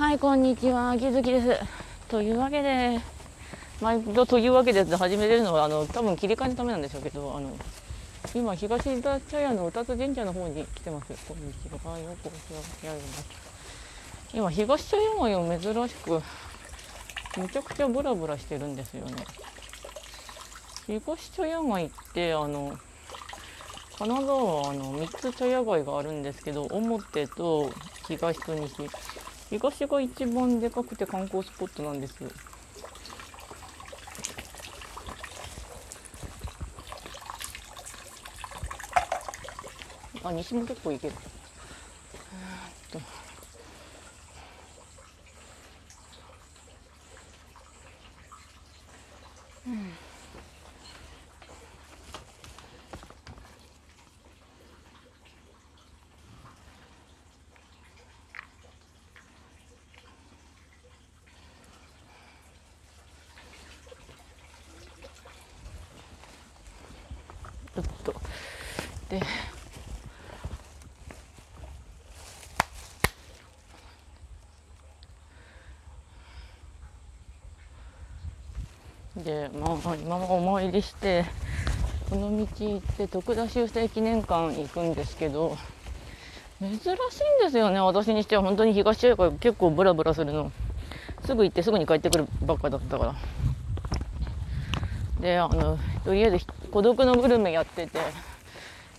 はい、こんにちは、秋月です。というわけで、毎度というわけで始めてるのは、あの、多分切り替えのためなんでしょうけど、あの、今、東田茶屋の歌津神社の方に来てます。こんにちは。よくお世話になります。今、東茶屋街を珍しく、めちゃくちゃブラブラしてるんですよね。東茶屋街って、あの、金沢はあの3つ茶屋街があるんですけど表と東と西東が一番でかくて観光スポットなんです。あ西も結構行ける。えーっと。ちょっと。ででまあ今もお参りしてこの道行って徳田修正記念館行くんですけど珍しいんですよね。私にしては本当に東屋街結構ブラブラするの。すぐ行ってすぐに帰ってくるばっかだったから。であのとりあえず孤独のグルメやってて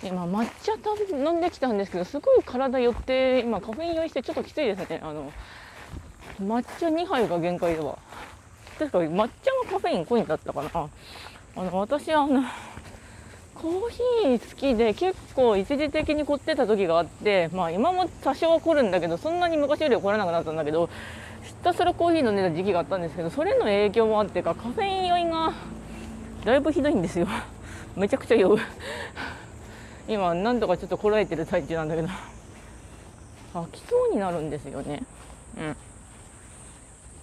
今抹茶飲んできたんですけどすごい体寄って今カフェイン酔いしてちょっときついですね。あの抹茶2杯が限界だわ。確か抹茶もカフェイン濃いんだったかな。あの私あのコーヒー好きで結構一時的に凝ってた時があってまあ今も多少は凝るんだけどそんなに昔よりは凝らなくなったんだけどひたすらコーヒー飲んでた時期があったんですけどそれの影響もあってかカフェイン酔いがだいぶひどいんですよ。めちゃくちゃ酔う。今なんとかちょっとこらえてる最中なんだけど。飽きそうになるんですよね。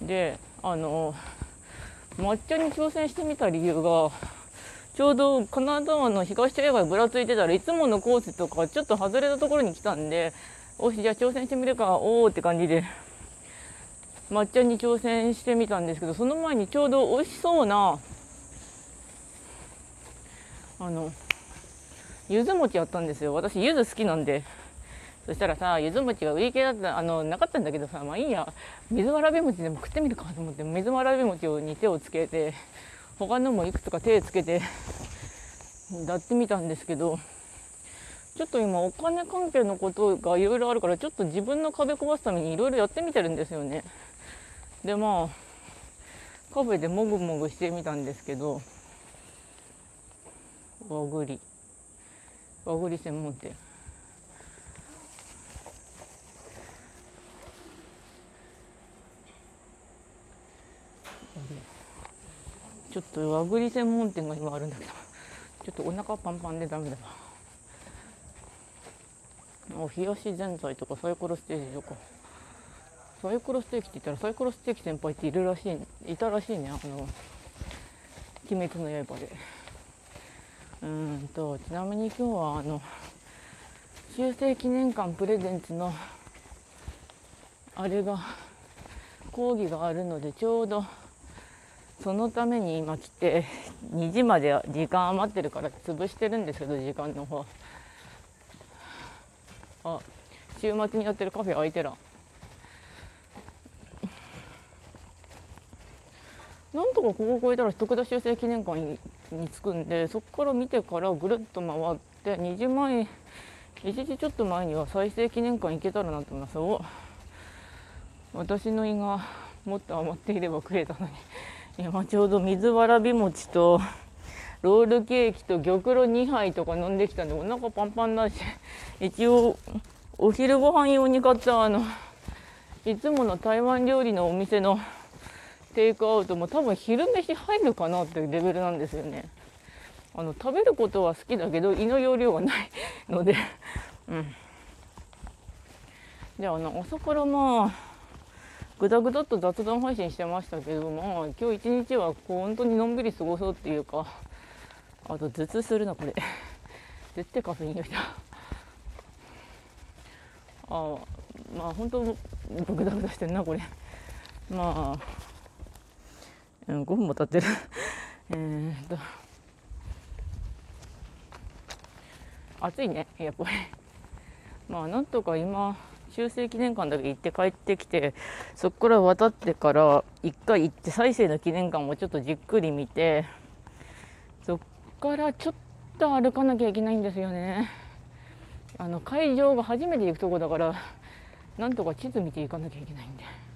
うん。であの抹茶に挑戦してみた理由がちょうど金沢の東茶屋街ぶらついてたらいつものコースとかちょっと外れたところに来たんでおしじゃあ挑戦してみるかおおって感じで抹茶に挑戦してみたんですけどその前にちょうど美味しそうなあのゆず餅あったんですよ。私ゆず好きなんで。そしたらさゆず餅が売り切れだったあのなかったんだけどさまあいいや。水わらび餅でも食ってみるかと思って水わらび餅に手をつけて他のもいくつか手つけてやってみたんですけどちょっと今お金関係のことがいろいろあるからちょっと自分の壁壊すためにいろいろやってみてるんですよね。でまあカフェでもぐもぐしてみたんですけど和栗。和栗専門店。ちょっと和栗専門店が今あるんだけど。ちょっとお腹パンパンでダメだわ。あ冷やしぜんざいとかサイコロステーキとか。サイコロステーキって言ったらサイコロステーキ先輩っているらしいいたらしいねあの「鬼滅の刃」で。うんとちなみに今日はあの修正記念館プレゼンツのあれが講義があるのでちょうどそのために今来て2時まで時間余ってるから潰してるんですけど時間の方。あ週末にやってるカフェ開いてらなんとかここ越えたら徳田修正記念館に着くんでそこから見てからぐるっと回って2時前1時ちょっと前には再生記念館行けたらなと思います。お私の胃がもっと余っていれば食えたのに。今ちょうど水わらび餅とロールケーキと玉露2杯とか飲んできたんでお腹パンパンだし。一応お昼ご飯用に買ったあのいつもの台湾料理のお店のテイクアウトも多分昼飯入るかなっていうレベルなんですよね。あの食べることは好きだけど胃の容量がないので。うん。であの朝からまあぐだぐだと雑談配信してましたけどまあ今日一日はこう本当にのんびり過ごそうっていうかあと頭痛するなこれ。絶対カフェインよりだあまあ本当グダグダしてんなこれ。まあうん5分も経ってる。えっと。暑いねやっぱり。まあなんとか今修正記念館だけ行って帰ってきてそこから渡ってから一回行って再生の記念館もちょっとじっくり見てそっからちょっと歩かなきゃいけないんですよね。あの会場が初めて行くとこだからなんとか地図見ていかなきゃいけないんで。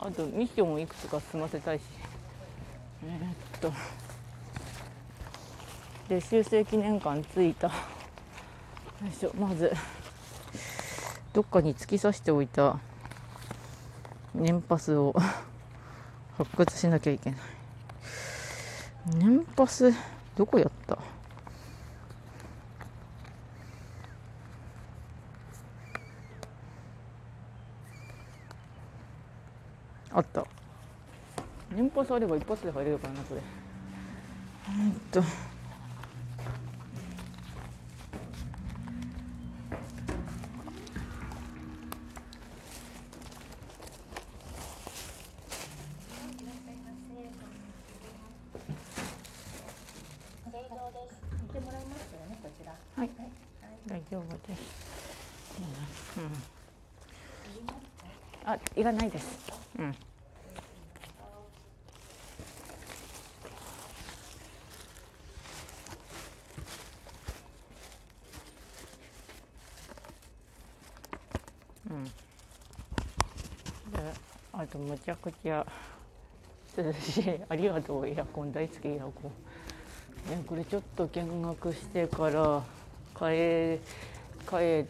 あとミッションをいくつか済ませたいし。えーっと。で修正記念館着いた。よいしょまず。どっかに突き刺しておいた。年パスを。発掘しなきゃいけない。年パスどこやった？あった年パスあれば一発で入れるからなこれえーっとはい、大丈夫です。うん。あ、いらないです。うん。うん。で、あとむちゃくちゃ涼し い。ありがとうエアコン大好きエアコン。ね、これちょっと見学してから帰帰っ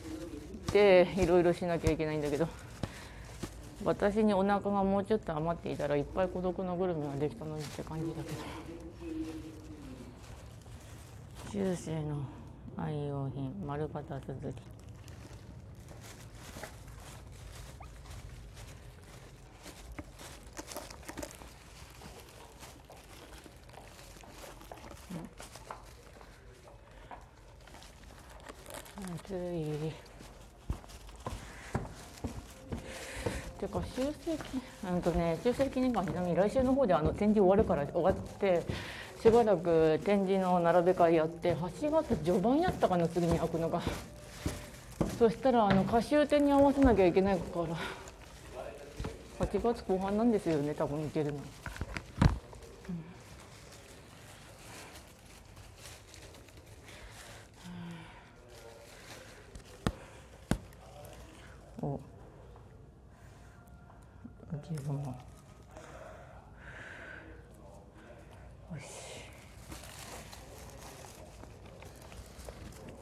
ていろいろしなきゃいけないんだけど私にお腹がもうちょっと余っていたらいっぱい孤独のグルメができ。たのにって感じだけど中世の愛用品。丸型綴り暑い。てか修正記うんとね修正記念館ちなみに来週の方であの展示終わるから終わってしばらく展示の並べ替えやって8月序盤やったかな次に開くのがそしたらあの歌集展に合わせなきゃいけないから8月後半なんですよね多分行けるの。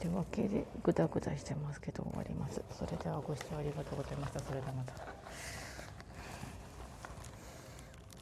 というわけでぐだぐだしてますけど終わります。それではご視聴ありがとうございました。それではまた。